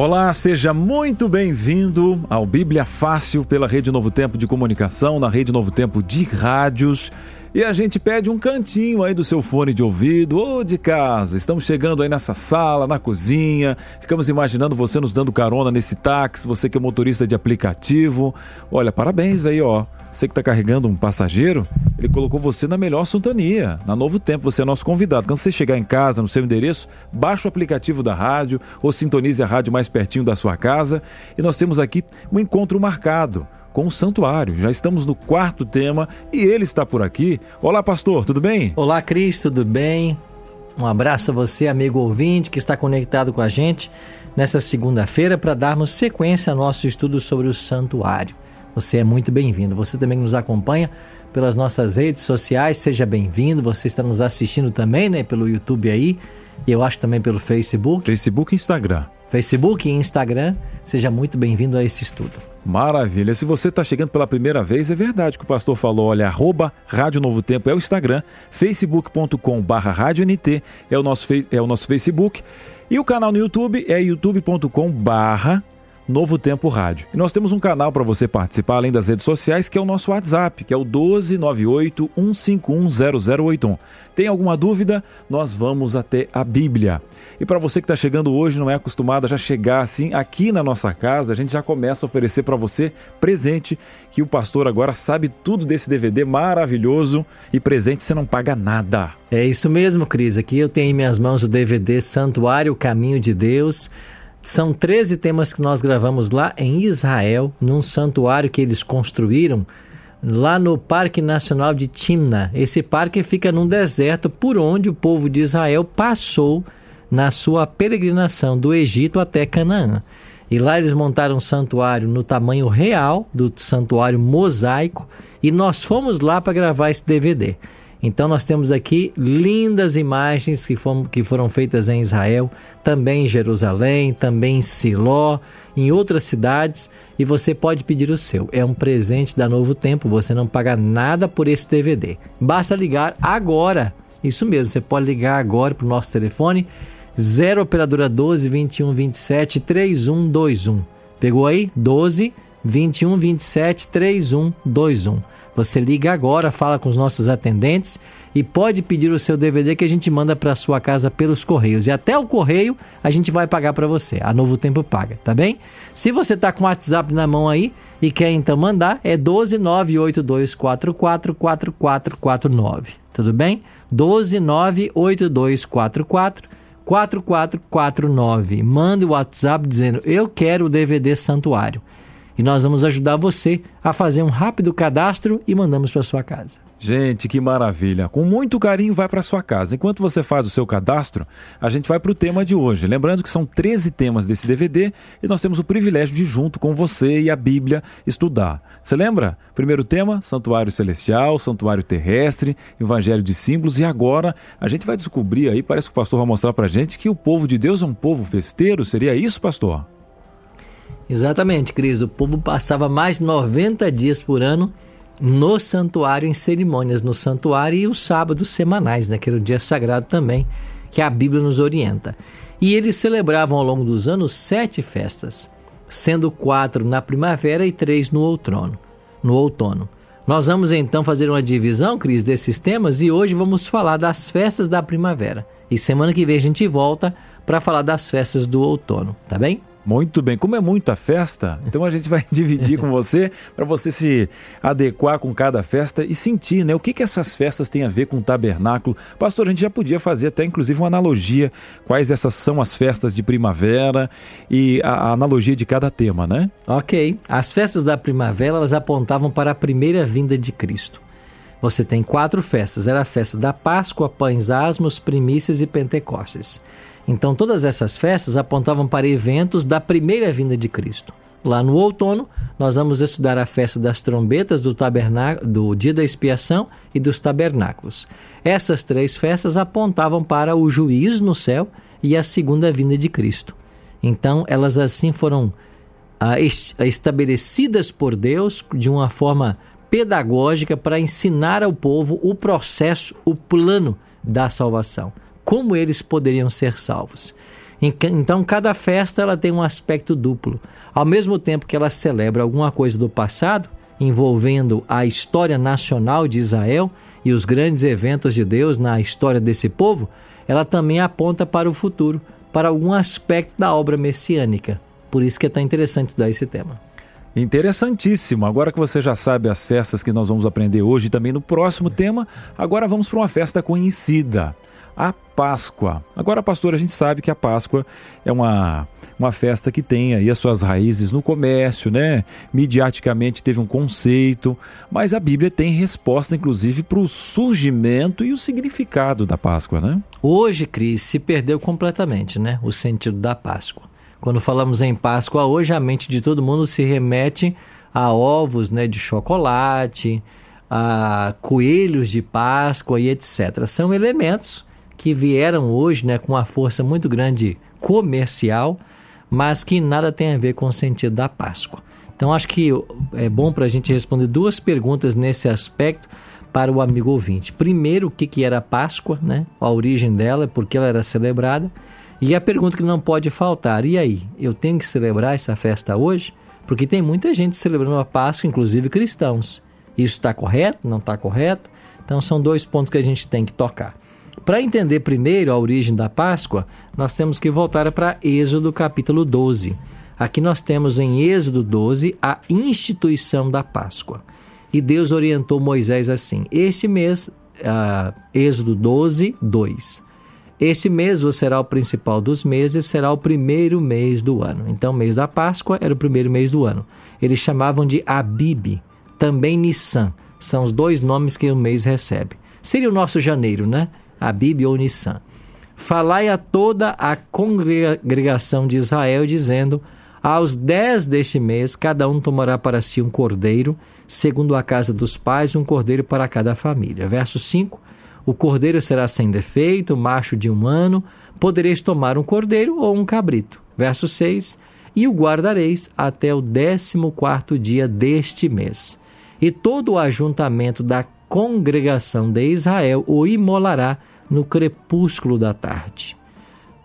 Olá, seja muito bem-vindo ao Bíblia Fácil pela Rede Novo Tempo de Comunicação, na Rede Novo Tempo de Rádios. E a gente pede um cantinho aí do seu fone de ouvido ou de casa. Estamos chegando aí nessa sala, na cozinha. Ficamos imaginando você nos dando carona nesse táxi, você que é motorista de aplicativo. Olha, parabéns aí, ó. Você que está carregando um passageiro, ele colocou você na melhor sintonia. Na Novo Tempo, você é nosso convidado. Quando você chegar em casa, no seu endereço, baixe o aplicativo da rádio ou sintonize a rádio mais pertinho da sua casa. E nós temos aqui um encontro marcado com o santuário. Já estamos no quarto tema e ele está por aqui. Olá, pastor, tudo bem? Olá, Cris, tudo bem? Um abraço a você, amigo ouvinte, que está conectado com a gente nessa segunda-feira para darmos sequência ao nosso estudo sobre o santuário. Você é muito bem-vindo. Você também nos acompanha pelas nossas redes sociais, seja bem-vindo. Você está nos assistindo também, né, pelo YouTube aí, e eu acho também pelo Facebook. Facebook e Instagram. Facebook e Instagram. Seja muito bem-vindo a esse estudo. Maravilha. Se você está chegando pela primeira vez, é verdade que o pastor falou. Olha, arroba Rádio Novo Tempo é o Instagram, facebook.com barra é o, nosso, é o nosso Facebook e o canal no YouTube é youtube.com Novo Tempo Rádio. E nós temos um canal para você participar, além das redes sociais, que é o nosso WhatsApp, que é o 1298 151 Tem alguma dúvida? Nós vamos até a Bíblia. E para você que está chegando hoje, não é acostumado a já chegar assim, aqui na nossa casa, a gente já começa a oferecer para você presente, que o pastor agora sabe tudo desse DVD maravilhoso e presente você não paga nada. É isso mesmo, Cris. Aqui eu tenho em minhas mãos o DVD Santuário Caminho de Deus são 13 temas que nós gravamos lá em Israel, num santuário que eles construíram lá no Parque Nacional de Timna. Esse parque fica num deserto por onde o povo de Israel passou na sua peregrinação do Egito até Canaã. E lá eles montaram um santuário no tamanho real do santuário mosaico e nós fomos lá para gravar esse DVD. Então nós temos aqui lindas imagens que foram, que foram feitas em Israel, também em Jerusalém, também em Siló, em outras cidades, e você pode pedir o seu. É um presente da Novo Tempo, você não paga nada por esse DVD. Basta ligar agora. Isso mesmo, você pode ligar agora para o nosso telefone 0 operadora 12 21 27 3121. Pegou aí? 12 21 27 3121. Você liga agora, fala com os nossos atendentes e pode pedir o seu DVD que a gente manda para sua casa pelos correios. E até o correio a gente vai pagar para você. A Novo Tempo paga, tá bem? Se você está com o WhatsApp na mão aí e quer então mandar, é 12982444449. Tudo bem? 12982444449. Manda o WhatsApp dizendo: "Eu quero o DVD Santuário" e nós vamos ajudar você a fazer um rápido cadastro e mandamos para sua casa. Gente, que maravilha! Com muito carinho vai para sua casa. Enquanto você faz o seu cadastro, a gente vai para o tema de hoje. Lembrando que são 13 temas desse DVD e nós temos o privilégio de junto com você e a Bíblia estudar. Você lembra? Primeiro tema, Santuário Celestial, Santuário Terrestre, Evangelho de Símbolos e agora a gente vai descobrir aí, parece que o pastor vai mostrar para gente que o povo de Deus é um povo festeiro. Seria isso, pastor? Exatamente, Cris. O povo passava mais de 90 dias por ano no santuário, em cerimônias no santuário e os sábados semanais, né, que era o dia sagrado também, que a Bíblia nos orienta. E eles celebravam ao longo dos anos sete festas, sendo quatro na primavera e três no outono. No outono. Nós vamos então fazer uma divisão, Cris, desses temas e hoje vamos falar das festas da primavera. E semana que vem a gente volta para falar das festas do outono, tá bem? Muito bem, como é muita festa, então a gente vai dividir com você para você se adequar com cada festa e sentir, né, o que que essas festas têm a ver com o tabernáculo. Pastor, a gente já podia fazer até inclusive uma analogia, quais essas são as festas de primavera e a, a analogia de cada tema, né? OK. As festas da primavera, elas apontavam para a primeira vinda de Cristo. Você tem quatro festas, era a festa da Páscoa, pães asmos, primícias e Pentecostes. Então, todas essas festas apontavam para eventos da primeira vinda de Cristo. lá no outono, nós vamos estudar a festa das trombetas do, do dia da expiação e dos tabernáculos. Essas três festas apontavam para o juízo no céu e a segunda vinda de Cristo. Então, elas assim foram ah, estabelecidas por Deus de uma forma pedagógica para ensinar ao povo o processo, o plano da salvação, como eles poderiam ser salvos. Então, cada festa ela tem um aspecto duplo. Ao mesmo tempo que ela celebra alguma coisa do passado, envolvendo a história nacional de Israel e os grandes eventos de Deus na história desse povo, ela também aponta para o futuro, para algum aspecto da obra messiânica. Por isso que é tão interessante dar esse tema. Interessantíssimo. Agora que você já sabe as festas que nós vamos aprender hoje e também no próximo tema, agora vamos para uma festa conhecida a Páscoa. Agora, pastor, a gente sabe que a Páscoa é uma, uma festa que tem aí as suas raízes no comércio, né? Midiaticamente teve um conceito, mas a Bíblia tem resposta, inclusive, para o surgimento e o significado da Páscoa, né? Hoje, Cris, se perdeu completamente, né? O sentido da Páscoa. Quando falamos em Páscoa hoje, a mente de todo mundo se remete a ovos né, de chocolate, a coelhos de Páscoa e etc. São elementos que vieram hoje né, com uma força muito grande comercial, mas que nada tem a ver com o sentido da Páscoa. Então, acho que é bom para a gente responder duas perguntas nesse aspecto para o amigo ouvinte. Primeiro, o que, que era a Páscoa, né? a origem dela, por que ela era celebrada. E a pergunta que não pode faltar: e aí, eu tenho que celebrar essa festa hoje? Porque tem muita gente celebrando a Páscoa, inclusive cristãos. Isso está correto? Não está correto? Então, são dois pontos que a gente tem que tocar. Para entender primeiro a origem da Páscoa, nós temos que voltar para Êxodo capítulo 12. Aqui nós temos em Êxodo 12 a instituição da Páscoa. E Deus orientou Moisés assim: Este mês, uh, Êxodo 12, 2. Este mês será o principal dos meses, será o primeiro mês do ano. Então, o mês da Páscoa era o primeiro mês do ano. Eles chamavam de Abib, também Nissan. São os dois nomes que o mês recebe. Seria o nosso janeiro, né? Abib ou Nissan. Falai a toda a congregação de Israel, dizendo: Aos dez deste mês, cada um tomará para si um cordeiro, segundo a casa dos pais, um cordeiro para cada família. Verso 5: O cordeiro será sem defeito, macho de um ano, podereis tomar um cordeiro ou um cabrito. Verso 6: E o guardareis até o décimo quarto dia deste mês. E todo o ajuntamento da congregação de Israel o imolará no crepúsculo da tarde.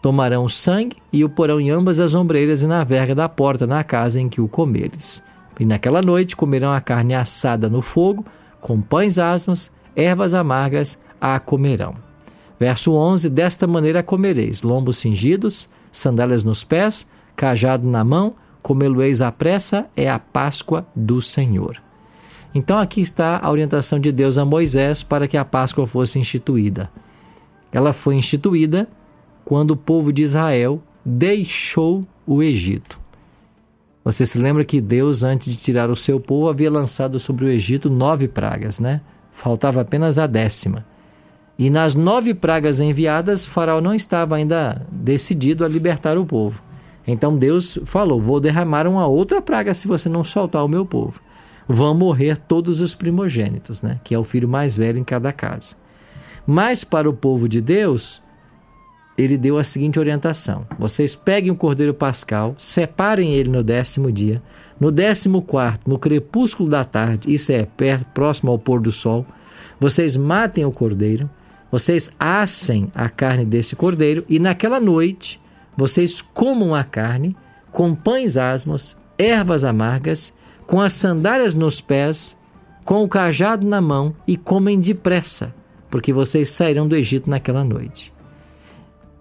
Tomarão o sangue e o porão em ambas as ombreiras e na verga da porta na casa em que o comeres. E naquela noite comerão a carne assada no fogo, com pães asmos, ervas amargas a comerão. Verso 11: Desta maneira comereis lombos cingidos, sandálias nos pés, cajado na mão, comê-lo-eis à pressa, é a Páscoa do Senhor. Então aqui está a orientação de Deus a Moisés para que a Páscoa fosse instituída. Ela foi instituída quando o povo de Israel deixou o Egito. Você se lembra que Deus, antes de tirar o seu povo, havia lançado sobre o Egito nove pragas, né? Faltava apenas a décima. E nas nove pragas enviadas, Faraó não estava ainda decidido a libertar o povo. Então Deus falou: Vou derramar uma outra praga se você não soltar o meu povo vão morrer todos os primogênitos, né? que é o filho mais velho em cada casa. Mas para o povo de Deus, ele deu a seguinte orientação: vocês peguem o cordeiro pascal, separem ele no décimo dia, no décimo quarto, no crepúsculo da tarde, isso é perto, próximo ao pôr do sol, vocês matem o cordeiro, vocês assem a carne desse cordeiro e naquela noite vocês comam a carne com pães asmos, ervas amargas com as sandálias nos pés, com o cajado na mão e comem depressa, porque vocês sairão do Egito naquela noite.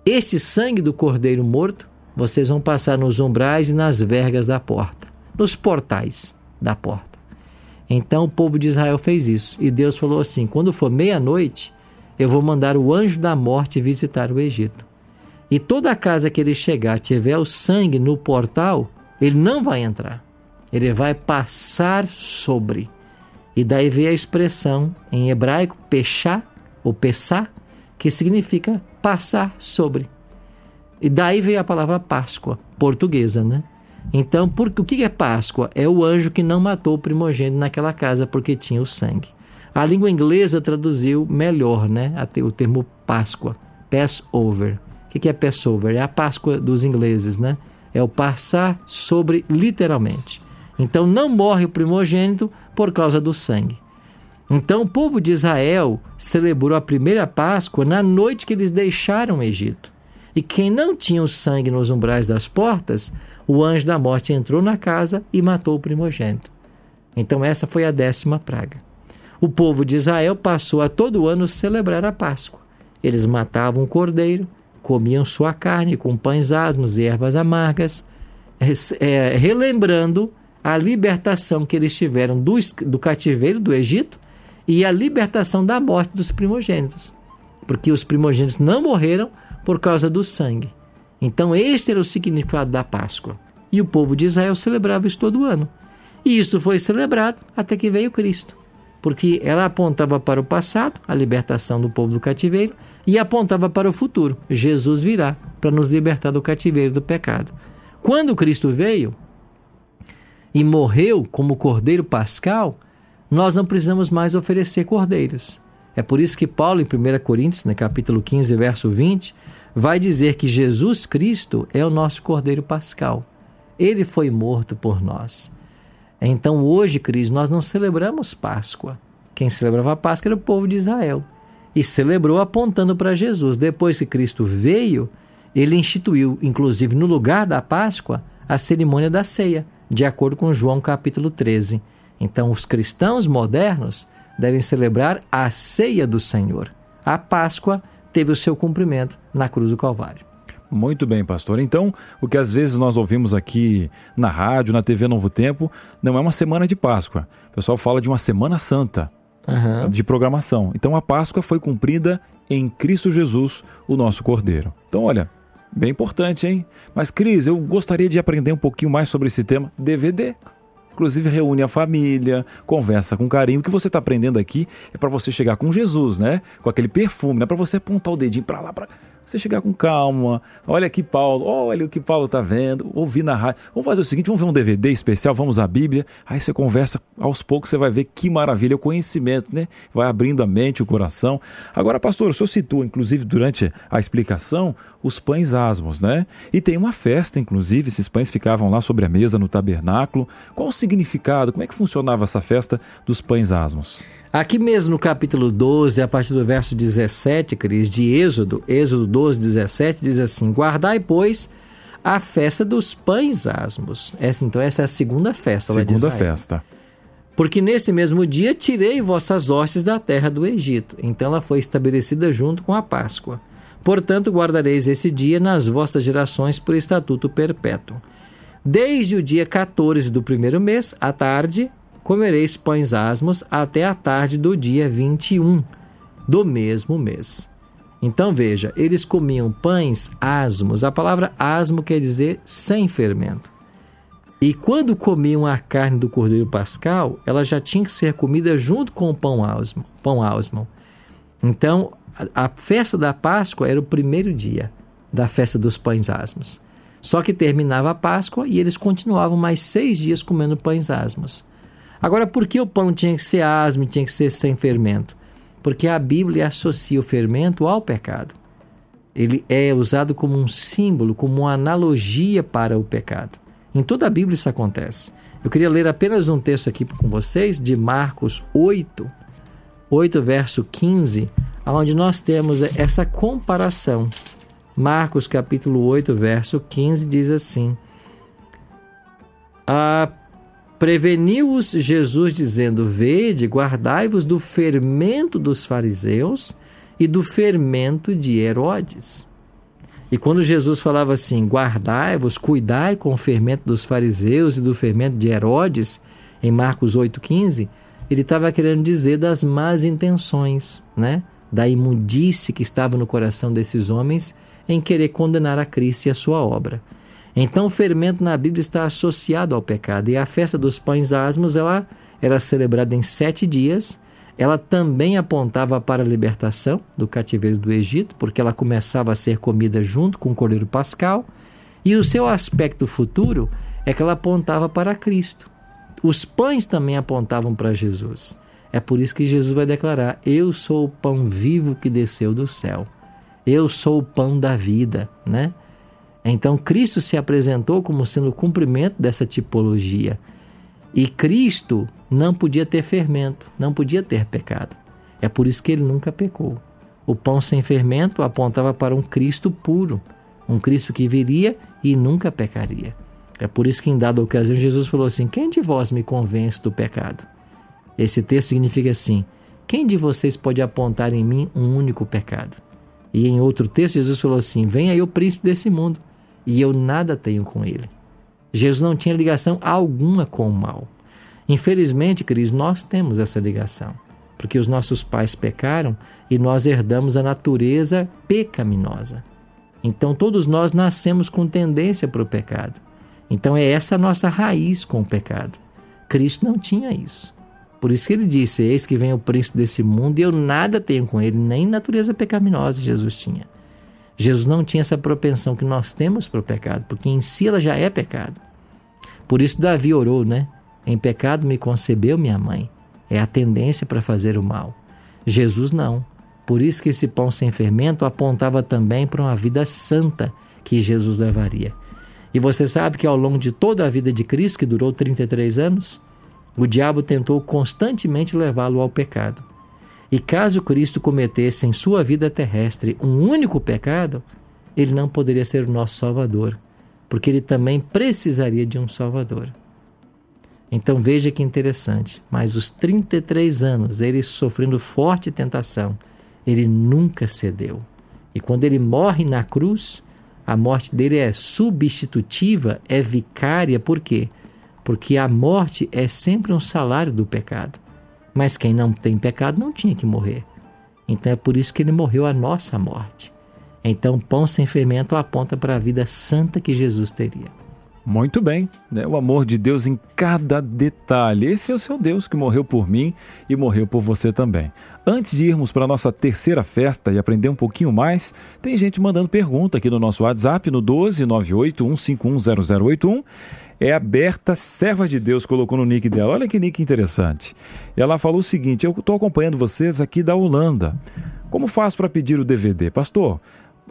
Esse sangue do cordeiro morto vocês vão passar nos umbrais e nas vergas da porta, nos portais da porta. Então o povo de Israel fez isso. E Deus falou assim: quando for meia-noite, eu vou mandar o anjo da morte visitar o Egito. E toda casa que ele chegar tiver o sangue no portal, ele não vai entrar ele vai passar sobre. E daí vem a expressão em hebraico pechá ou pessá, que significa passar sobre. E daí veio a palavra Páscoa, portuguesa, né? Então, por, o que é Páscoa? É o anjo que não matou o primogênito naquela casa porque tinha o sangue. A língua inglesa traduziu melhor né, o termo Páscoa, Passover. O que é Passover? É a Páscoa dos ingleses, né? É o passar sobre, literalmente. Então, não morre o primogênito por causa do sangue. Então, o povo de Israel celebrou a primeira Páscoa na noite que eles deixaram o Egito. E quem não tinha o sangue nos umbrais das portas, o anjo da morte entrou na casa e matou o primogênito. Então, essa foi a décima praga. O povo de Israel passou a todo ano celebrar a Páscoa. Eles matavam um cordeiro, comiam sua carne com pães asmos e ervas amargas, é, relembrando a libertação que eles tiveram do, do cativeiro do Egito e a libertação da morte dos primogênitos. Porque os primogênitos não morreram por causa do sangue. Então, este era o significado da Páscoa. E o povo de Israel celebrava isso todo ano. E isso foi celebrado até que veio Cristo porque ela apontava para o passado, a libertação do povo do cativeiro, e apontava para o futuro, Jesus virá para nos libertar do cativeiro do pecado. Quando Cristo veio e morreu como cordeiro pascal, nós não precisamos mais oferecer cordeiros. É por isso que Paulo, em 1 Coríntios, no capítulo 15, verso 20, vai dizer que Jesus Cristo é o nosso cordeiro pascal. Ele foi morto por nós. Então hoje, Cris, nós não celebramos Páscoa. Quem celebrava a Páscoa era o povo de Israel. E celebrou apontando para Jesus. Depois que Cristo veio, ele instituiu, inclusive no lugar da Páscoa, a cerimônia da ceia, de acordo com João capítulo 13. Então, os cristãos modernos devem celebrar a ceia do Senhor. A Páscoa teve o seu cumprimento na cruz do Calvário. Muito bem, pastor. Então, o que às vezes nós ouvimos aqui na rádio, na TV Novo Tempo, não é uma semana de Páscoa. O pessoal fala de uma Semana Santa uhum. de programação. Então, a Páscoa foi cumprida em Cristo Jesus, o nosso Cordeiro. Então, olha, bem importante, hein? Mas, Cris, eu gostaria de aprender um pouquinho mais sobre esse tema DVD. Inclusive reúne a família, conversa com carinho. O que você está aprendendo aqui é para você chegar com Jesus, né? Com aquele perfume, não é para você apontar o dedinho para lá, para você chegar com calma. Olha aqui, Paulo. Olha o que Paulo está vendo. Ouvir na rádio. Vamos fazer o seguinte: vamos ver um DVD especial, vamos à Bíblia. Aí você conversa, aos poucos você vai ver que maravilha, o conhecimento, né? Vai abrindo a mente, o coração. Agora, pastor, o senhor citou, inclusive, durante a explicação, os pães asmos, né? E tem uma festa, inclusive, esses pães ficavam lá sobre a mesa no tabernáculo. Qual o significado? Como é que funcionava essa festa dos pães asmos? Aqui mesmo no capítulo 12, a partir do verso 17, Cris, de Êxodo, Êxodo 12, 17, diz assim: Guardai, pois, a festa dos pães asmos. Essa, então, essa é a segunda festa. Segunda festa. Porque nesse mesmo dia tirei vossas hostes da terra do Egito. Então ela foi estabelecida junto com a Páscoa. Portanto, guardareis esse dia nas vossas gerações por estatuto perpétuo. Desde o dia 14 do primeiro mês, à tarde, comereis pães asmos até a tarde do dia 21 do mesmo mês. Então veja, eles comiam pães asmos. A palavra asmo quer dizer sem fermento. E quando comiam a carne do cordeiro pascal, ela já tinha que ser comida junto com o pão asmo. Pão asmo. Então, a, festa da Páscoa era o primeiro dia da festa dos pães asmos. Só que terminava a Páscoa e eles continuavam mais seis dias comendo pães asmos. Agora, por que o pão tinha que ser asmo, tinha que ser sem fermento? Porque a Bíblia associa o fermento ao pecado. Ele é usado como um símbolo, como uma analogia para o pecado. Em toda a Bíblia isso acontece. Eu queria ler apenas um texto aqui com vocês, de Marcos 8, 8, verso 15, onde nós temos essa comparação. Marcos capítulo 8, verso 15 diz assim: ah, Preveniu-os Jesus, dizendo: Vede, guardai-vos do fermento dos fariseus e do fermento de Herodes. E quando Jesus falava assim: Guardai-vos, cuidai com o fermento dos fariseus e do fermento de Herodes, em Marcos 8,15, ele estava querendo dizer das más intenções, né? da imundície que estava no coração desses homens em querer condenar a Cristo e a sua obra. Então, o fermento na Bíblia está associado ao pecado. E a festa dos pães asmos ela era celebrada em sete dias. Ela também apontava para a libertação do cativeiro do Egito, porque ela começava a ser comida junto com o Cordeiro Pascal. E o seu aspecto futuro é que ela apontava para Cristo. Os pães também apontavam para Jesus. É por isso que Jesus vai declarar: Eu sou o pão vivo que desceu do céu. Eu sou o pão da vida, né? Então Cristo se apresentou como sendo o cumprimento dessa tipologia. E Cristo não podia ter fermento, não podia ter pecado. É por isso que ele nunca pecou. O pão sem fermento apontava para um Cristo puro, um Cristo que viria e nunca pecaria. É por isso que em dada ocasião Jesus falou assim: Quem de vós me convence do pecado? Esse texto significa assim: Quem de vocês pode apontar em mim um único pecado? E em outro texto, Jesus falou assim: Vem aí o príncipe desse mundo, e eu nada tenho com ele. Jesus não tinha ligação alguma com o mal. Infelizmente, Cris, nós temos essa ligação, porque os nossos pais pecaram e nós herdamos a natureza pecaminosa. Então, todos nós nascemos com tendência para o pecado. Então, é essa a nossa raiz com o pecado. Cristo não tinha isso. Por isso que ele disse: Eis que vem o príncipe desse mundo e eu nada tenho com ele, nem natureza pecaminosa Jesus tinha. Jesus não tinha essa propensão que nós temos para o pecado, porque em si ela já é pecado. Por isso Davi orou, né? Em pecado me concebeu minha mãe. É a tendência para fazer o mal. Jesus não. Por isso que esse pão sem fermento apontava também para uma vida santa que Jesus levaria. E você sabe que ao longo de toda a vida de Cristo, que durou 33 anos, o diabo tentou constantemente levá-lo ao pecado. E caso Cristo cometesse em sua vida terrestre um único pecado, ele não poderia ser o nosso Salvador, porque ele também precisaria de um Salvador. Então veja que interessante, mas os 33 anos, ele sofrendo forte tentação, ele nunca cedeu. E quando ele morre na cruz, a morte dele é substitutiva, é vicária, por quê? porque a morte é sempre um salário do pecado. Mas quem não tem pecado não tinha que morrer. Então é por isso que ele morreu a nossa morte. Então, pão sem fermento aponta para a vida santa que Jesus teria. Muito bem, né? o amor de Deus em cada detalhe. Esse é o seu Deus que morreu por mim e morreu por você também. Antes de irmos para a nossa terceira festa e aprender um pouquinho mais, tem gente mandando pergunta aqui no nosso WhatsApp no 12 98 151 0081 é aberta, serva de Deus colocou no nick dela. Olha que nick interessante. Ela falou o seguinte: Eu estou acompanhando vocês aqui da Holanda. Como faço para pedir o DVD? Pastor,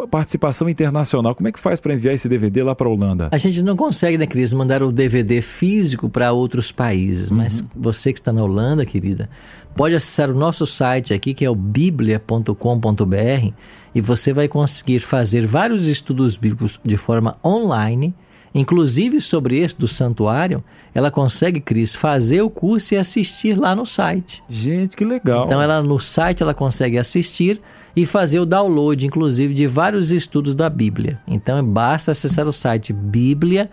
participação internacional. Como é que faz para enviar esse DVD lá para a Holanda? A gente não consegue, né, Cris, mandar o DVD físico para outros países, uhum. mas você que está na Holanda, querida, pode acessar o nosso site aqui, que é o biblia.com.br, e você vai conseguir fazer vários estudos bíblicos de forma online Inclusive sobre esse do santuário, ela consegue, Cris, fazer o curso e assistir lá no site. Gente, que legal. Então ela no site ela consegue assistir e fazer o download, inclusive, de vários estudos da Bíblia. Então basta acessar o site biblia.com.br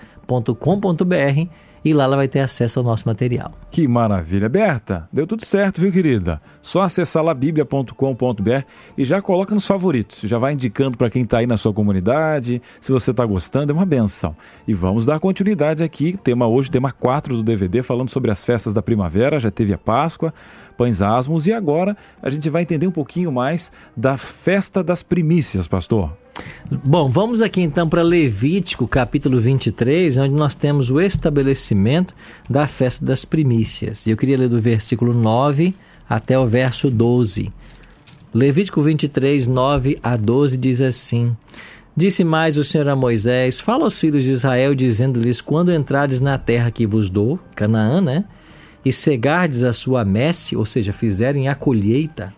e lá ela vai ter acesso ao nosso material. Que maravilha. Berta, deu tudo certo, viu, querida? Só acessar lá biblia.com.br e já coloca nos favoritos. Já vai indicando para quem está aí na sua comunidade, se você está gostando, é uma benção. E vamos dar continuidade aqui, tema hoje, tema 4 do DVD, falando sobre as festas da primavera, já teve a Páscoa, pães asmos e agora a gente vai entender um pouquinho mais da festa das primícias, pastor. Bom, vamos aqui então para Levítico, capítulo 23, onde nós temos o estabelecimento da festa das primícias. Eu queria ler do versículo 9 até o verso 12. Levítico 23, 9 a 12 diz assim: Disse mais o Senhor a Moisés: Fala aos filhos de Israel, dizendo-lhes: Quando entrares na terra que vos dou, Canaã, né? E cegardes a sua messe, ou seja, fizerem a colheita,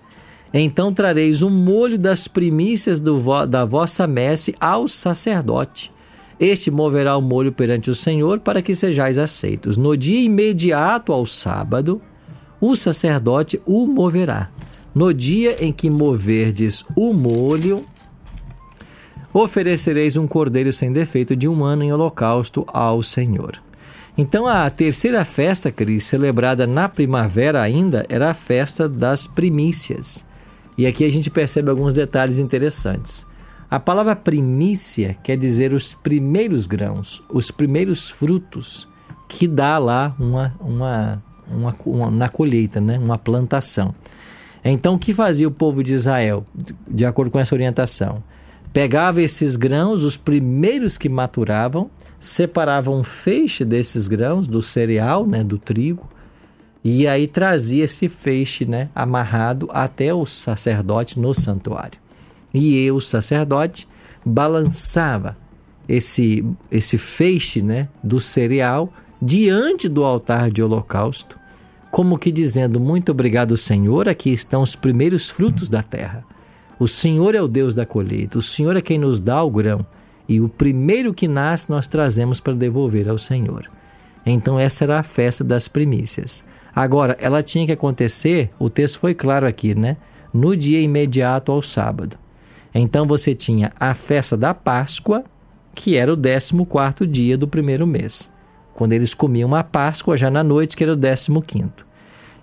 então trareis um molho das primícias vo da vossa messe ao sacerdote. Este moverá o molho perante o Senhor para que sejais aceitos. No dia imediato ao sábado, o sacerdote o moverá. No dia em que moverdes o molho, oferecereis um cordeiro sem defeito de um ano em holocausto ao Senhor. Então, a terceira festa, Cris, celebrada na primavera ainda, era a festa das primícias. E aqui a gente percebe alguns detalhes interessantes. A palavra primícia quer dizer os primeiros grãos, os primeiros frutos que dá lá uma, uma, uma, uma na colheita, né? uma plantação. Então, o que fazia o povo de Israel, de acordo com essa orientação? Pegava esses grãos, os primeiros que maturavam, separava um feixe desses grãos, do cereal, né, do trigo, e aí trazia esse feixe né, amarrado até o sacerdote no santuário. E eu, o sacerdote, balançava esse, esse feixe né, do cereal diante do altar de holocausto, como que dizendo: Muito obrigado, Senhor, aqui estão os primeiros frutos da terra. O Senhor é o Deus da colheita, o Senhor é quem nos dá o grão, e o primeiro que nasce nós trazemos para devolver ao Senhor. Então, essa era a festa das primícias. Agora, ela tinha que acontecer, o texto foi claro aqui, né? No dia imediato ao sábado. Então, você tinha a festa da Páscoa, que era o 14 dia do primeiro mês, quando eles comiam a Páscoa já na noite, que era o 15.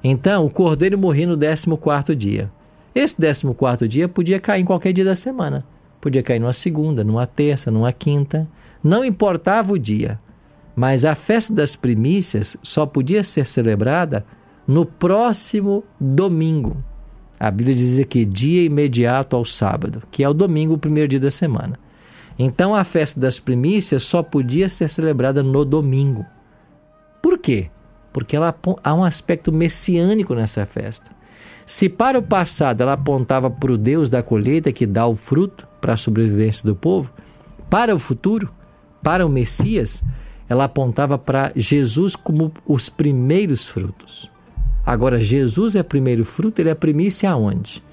Então, o cordeiro morria no 14 dia. Esse 14 dia podia cair em qualquer dia da semana. Podia cair numa segunda, numa terça, numa quinta. Não importava o dia. Mas a festa das primícias só podia ser celebrada no próximo domingo. A Bíblia diz aqui, dia imediato ao sábado, que é o domingo, o primeiro dia da semana. Então a festa das primícias só podia ser celebrada no domingo. Por quê? Porque ela, há um aspecto messiânico nessa festa. Se para o passado ela apontava para o Deus da colheita que dá o fruto para a sobrevivência do povo, para o futuro, para o Messias, ela apontava para Jesus como os primeiros frutos. Agora, Jesus é primeiro fruto, ele é primícia aonde?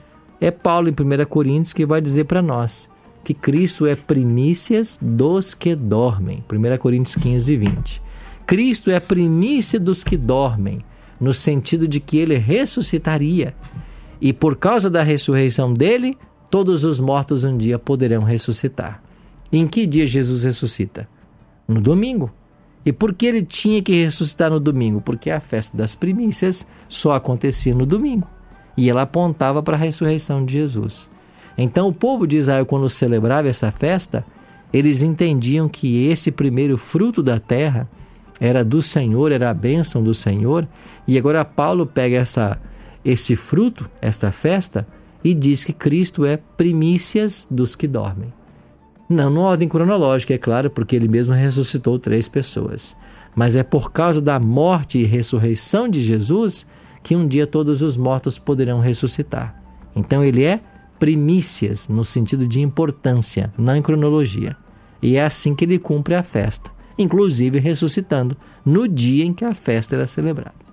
É Paulo em 1 Coríntios que vai dizer para nós que Cristo é primícias dos que dormem. 1 Coríntios 15, 20. Cristo é primícia dos que dormem no sentido de que ele ressuscitaria. E por causa da ressurreição dele, todos os mortos um dia poderão ressuscitar. Em que dia Jesus ressuscita? No domingo. E por que ele tinha que ressuscitar no domingo? Porque a festa das primícias só acontecia no domingo. E ela apontava para a ressurreição de Jesus. Então, o povo de Israel, quando celebrava essa festa, eles entendiam que esse primeiro fruto da terra era do Senhor, era a bênção do Senhor. E agora Paulo pega essa, esse fruto, esta festa, e diz que Cristo é primícias dos que dormem. Não numa ordem cronológica, é claro, porque ele mesmo ressuscitou três pessoas. Mas é por causa da morte e ressurreição de Jesus que um dia todos os mortos poderão ressuscitar. Então ele é primícias no sentido de importância, não em cronologia. E é assim que ele cumpre a festa inclusive ressuscitando no dia em que a festa era celebrada.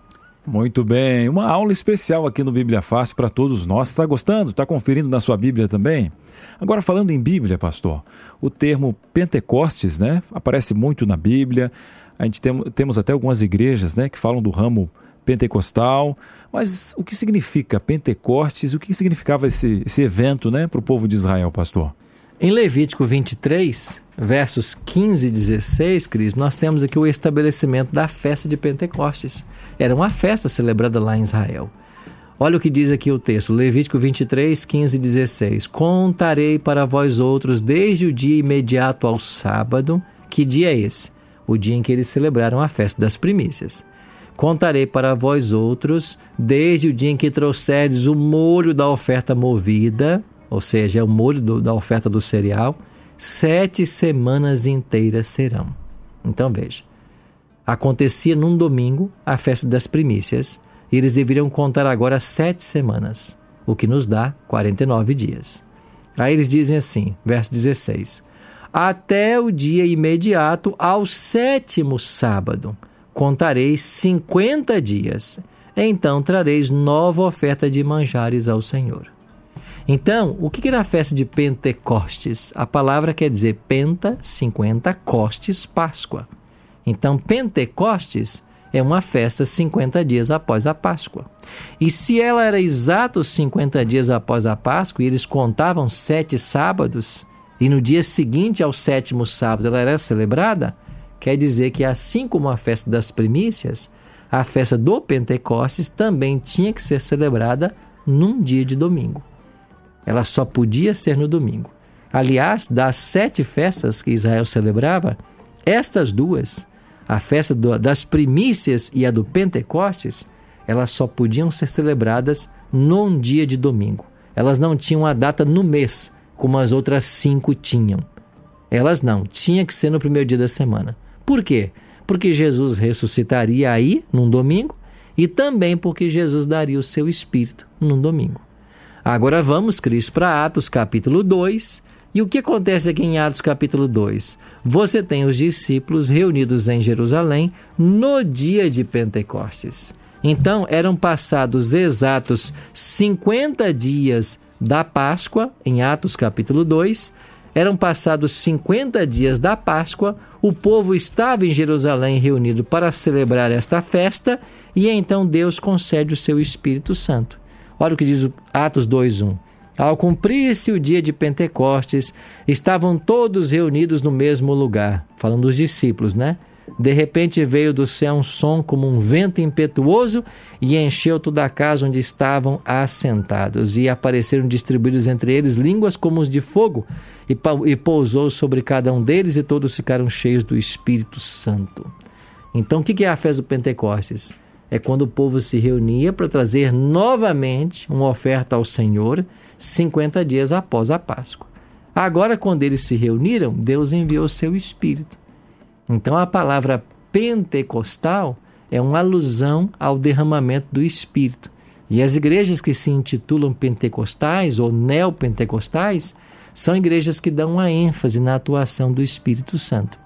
Muito bem, uma aula especial aqui no Bíblia Fácil para todos nós. Está gostando? Está conferindo na sua Bíblia também? Agora, falando em Bíblia, pastor, o termo Pentecostes né, aparece muito na Bíblia. A gente tem, temos até algumas igrejas né, que falam do ramo pentecostal. Mas o que significa Pentecostes? O que significava esse, esse evento né, para o povo de Israel, pastor? Em Levítico 23, versos 15 e 16, Cris, nós temos aqui o estabelecimento da festa de Pentecostes. Era uma festa celebrada lá em Israel. Olha o que diz aqui o texto, Levítico 23, 15 e 16. Contarei para vós outros desde o dia imediato ao sábado. Que dia é esse? O dia em que eles celebraram a festa das primícias. Contarei para vós outros desde o dia em que trouxerdes o molho da oferta movida ou seja, o molho do, da oferta do cereal, sete semanas inteiras serão. Então veja, acontecia num domingo a festa das primícias, e eles deveriam contar agora sete semanas, o que nos dá 49 dias. Aí eles dizem assim, verso 16: Até o dia imediato ao sétimo sábado, contareis 50 dias, então trareis nova oferta de manjares ao Senhor. Então, o que era a festa de Pentecostes? A palavra quer dizer penta, 50, costes, Páscoa. Então, Pentecostes é uma festa 50 dias após a Páscoa. E se ela era exatos 50 dias após a Páscoa, e eles contavam sete sábados, e no dia seguinte ao sétimo sábado ela era celebrada, quer dizer que assim como a festa das primícias, a festa do Pentecostes também tinha que ser celebrada num dia de domingo. Ela só podia ser no domingo. Aliás, das sete festas que Israel celebrava, estas duas, a festa do, das primícias e a do Pentecostes, elas só podiam ser celebradas num dia de domingo. Elas não tinham a data no mês, como as outras cinco tinham. Elas não, tinha que ser no primeiro dia da semana. Por quê? Porque Jesus ressuscitaria aí, num domingo, e também porque Jesus daria o seu espírito num domingo. Agora vamos, Cris, para Atos capítulo 2. E o que acontece aqui em Atos capítulo 2? Você tem os discípulos reunidos em Jerusalém no dia de Pentecostes. Então, eram passados exatos 50 dias da Páscoa, em Atos capítulo 2. Eram passados 50 dias da Páscoa, o povo estava em Jerusalém reunido para celebrar esta festa, e então Deus concede o seu Espírito Santo. Olha o que diz Atos 2:1. Ao cumprir-se o dia de Pentecostes, estavam todos reunidos no mesmo lugar, falando dos discípulos, né? De repente veio do céu um som como um vento impetuoso e encheu toda a casa onde estavam assentados. E apareceram distribuídos entre eles línguas como os de fogo, e pousou sobre cada um deles, e todos ficaram cheios do Espírito Santo. Então, o que é a festa do Pentecostes? É quando o povo se reunia para trazer novamente uma oferta ao Senhor, 50 dias após a Páscoa. Agora, quando eles se reuniram, Deus enviou o seu Espírito. Então a palavra pentecostal é uma alusão ao derramamento do Espírito. E as igrejas que se intitulam pentecostais ou neopentecostais são igrejas que dão uma ênfase na atuação do Espírito Santo.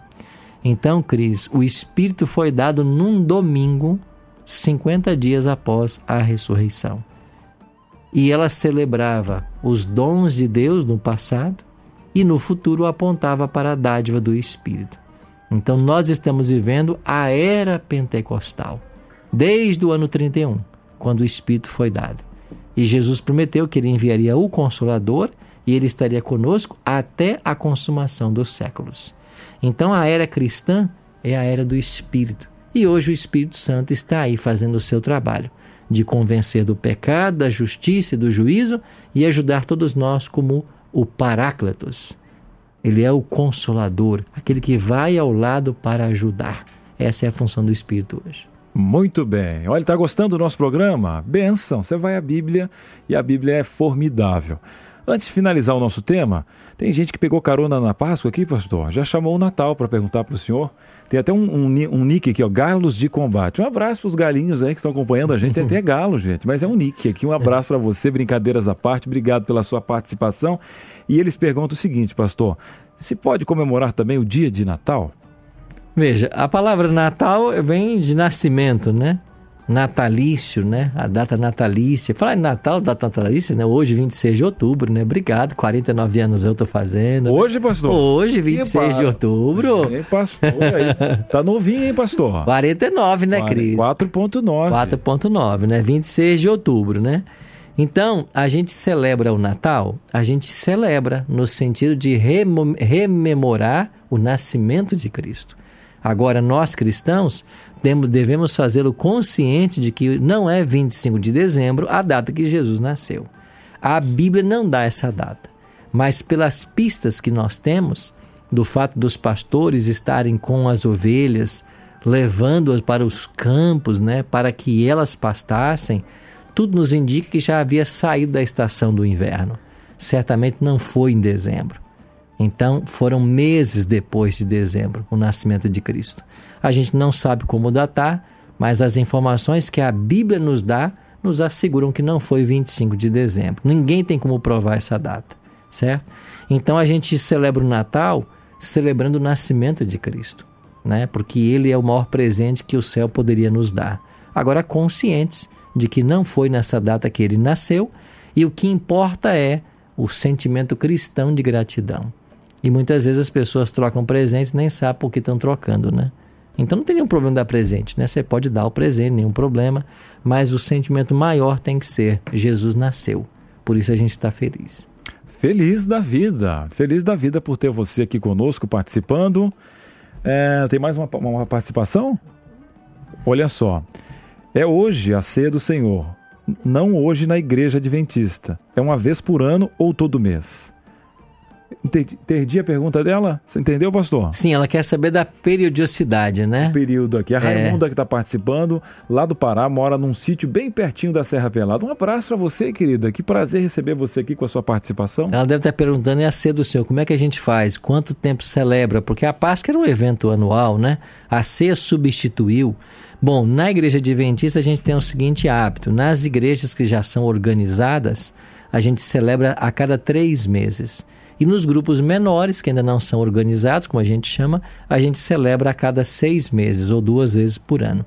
Então, Cris, o Espírito foi dado num domingo, 50 dias após a ressurreição. E ela celebrava os dons de Deus no passado e no futuro apontava para a dádiva do Espírito. Então nós estamos vivendo a era pentecostal, desde o ano 31, quando o Espírito foi dado. E Jesus prometeu que ele enviaria o Consolador e ele estaria conosco até a consumação dos séculos. Então a era cristã é a era do Espírito. E hoje o Espírito Santo está aí fazendo o seu trabalho de convencer do pecado, da justiça e do juízo e ajudar todos nós como o Paráclitos, ele é o consolador, aquele que vai ao lado para ajudar. Essa é a função do Espírito hoje. Muito bem. Olha, está gostando do nosso programa? Benção. Você vai à Bíblia e a Bíblia é formidável. Antes de finalizar o nosso tema, tem gente que pegou carona na Páscoa aqui, pastor. Já chamou o Natal para perguntar para o senhor. Tem até um, um, um, nick aqui, ó, Galos de Combate. Um abraço para os galinhos aí que estão acompanhando a gente. Tem até galo, gente, mas é um nick aqui. Um abraço para você, brincadeiras à parte. Obrigado pela sua participação. E eles perguntam o seguinte, pastor: se pode comemorar também o dia de Natal? Veja, a palavra Natal vem de nascimento, né? Natalício, né? A data natalícia. Falar em Natal, data natalícia, né? Hoje, 26 de outubro, né? Obrigado, 49 anos eu tô fazendo. Hoje, pastor? Hoje, 26 de outubro. Hein, pastor? Aí. Tá novinho, hein, pastor? 49, né, Cris? 4.9. 4.9, né? 26 de outubro, né? Então, a gente celebra o Natal, a gente celebra no sentido de rememorar o nascimento de Cristo. Agora, nós cristãos devemos fazê-lo consciente de que não é 25 de dezembro a data que Jesus nasceu. A Bíblia não dá essa data, mas pelas pistas que nós temos, do fato dos pastores estarem com as ovelhas, levando-as para os campos, né, para que elas pastassem, tudo nos indica que já havia saído da estação do inverno. Certamente não foi em dezembro. Então, foram meses depois de dezembro o nascimento de Cristo. A gente não sabe como datar, mas as informações que a Bíblia nos dá nos asseguram que não foi 25 de dezembro. Ninguém tem como provar essa data, certo? Então a gente celebra o Natal celebrando o nascimento de Cristo, né? Porque ele é o maior presente que o céu poderia nos dar. Agora conscientes de que não foi nessa data que ele nasceu e o que importa é o sentimento cristão de gratidão. E muitas vezes as pessoas trocam presentes nem sabem por que estão trocando, né? Então não tem nenhum problema dar presente, né? Você pode dar o presente, nenhum problema, mas o sentimento maior tem que ser: Jesus nasceu. Por isso a gente está feliz. Feliz da vida, feliz da vida por ter você aqui conosco participando. É, tem mais uma, uma participação? Olha só, é hoje a ceia do Senhor, não hoje na igreja adventista. É uma vez por ano ou todo mês? Entendi a pergunta dela? Você entendeu, pastor? Sim, ela quer saber da periodicidade, né? O período aqui. A é. Raimunda que está participando, lá do Pará, mora num sítio bem pertinho da Serra Pelada. Um abraço para você, querida. Que prazer receber você aqui com a sua participação. Ela deve estar perguntando, e a ceia do Senhor, como é que a gente faz? Quanto tempo celebra? Porque a Páscoa era um evento anual, né? A ceia substituiu. Bom, na igreja adventista a gente tem o seguinte hábito: nas igrejas que já são organizadas, a gente celebra a cada três meses. E nos grupos menores, que ainda não são organizados, como a gente chama, a gente celebra a cada seis meses ou duas vezes por ano.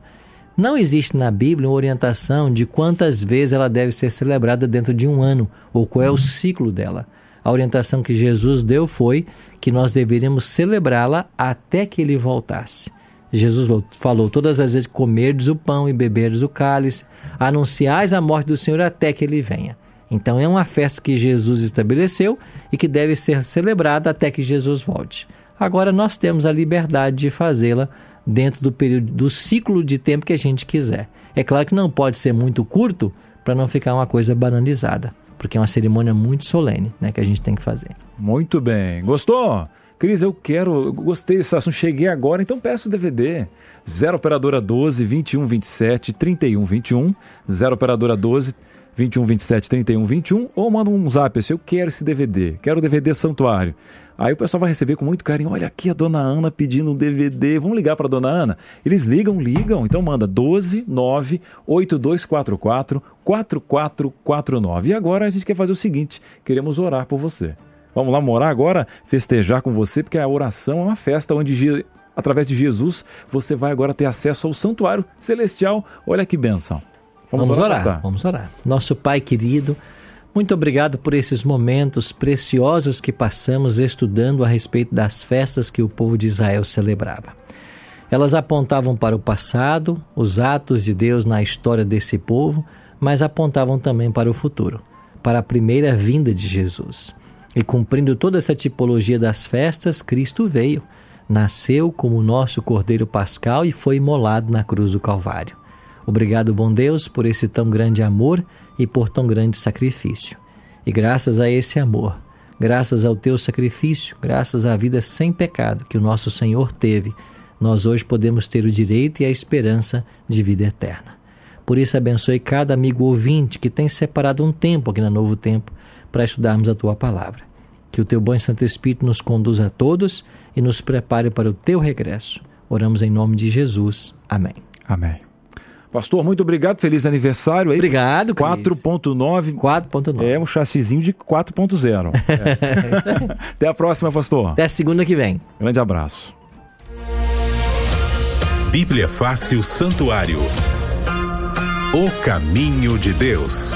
Não existe na Bíblia uma orientação de quantas vezes ela deve ser celebrada dentro de um ano ou qual é o ciclo dela. A orientação que Jesus deu foi que nós deveríamos celebrá-la até que ele voltasse. Jesus falou: Todas as vezes comerdes o pão e beberdes o cálice, anunciais a morte do Senhor até que ele venha. Então é uma festa que Jesus estabeleceu e que deve ser celebrada até que Jesus volte. Agora nós temos a liberdade de fazê-la dentro do período do ciclo de tempo que a gente quiser. É claro que não pode ser muito curto para não ficar uma coisa banalizada, porque é uma cerimônia muito solene, né, que a gente tem que fazer. Muito bem. Gostou? Cris, eu quero, gostei desse assunto, cheguei agora, então peço o DVD. 0 operadora 12 21 27 31 21, 0 operadora 12 21 27 31 21 ou manda um zap assim, eu quero esse DVD, quero o DVD Santuário. Aí o pessoal vai receber com muito carinho, olha aqui a dona Ana pedindo um DVD, vamos ligar para dona Ana? Eles ligam, ligam, então manda 12 9 8244 4449. E agora a gente quer fazer o seguinte, queremos orar por você. Vamos lá morar agora, festejar com você, porque a oração é uma festa onde através de Jesus você vai agora ter acesso ao santuário celestial. Olha que benção. Vamos, vamos orar, orar vamos orar. Nosso Pai querido, muito obrigado por esses momentos preciosos que passamos estudando a respeito das festas que o povo de Israel celebrava. Elas apontavam para o passado, os atos de Deus na história desse povo, mas apontavam também para o futuro, para a primeira vinda de Jesus. E cumprindo toda essa tipologia das festas, Cristo veio, nasceu como nosso Cordeiro Pascal e foi imolado na cruz do Calvário. Obrigado, bom Deus, por esse tão grande amor e por tão grande sacrifício. E graças a esse amor, graças ao teu sacrifício, graças à vida sem pecado que o nosso Senhor teve, nós hoje podemos ter o direito e a esperança de vida eterna. Por isso, abençoe cada amigo ouvinte que tem separado um tempo aqui na Novo Tempo para estudarmos a tua palavra. Que o teu bom e Santo Espírito nos conduza a todos e nos prepare para o teu regresso. Oramos em nome de Jesus. Amém. Amém. Pastor, muito obrigado. Feliz aniversário aí. Obrigado, 4.9. 4.9. É um chassizinho de 4.0. É. Até a próxima, pastor. Até a segunda que vem. Grande abraço. Bíblia Fácil Santuário. O caminho de Deus.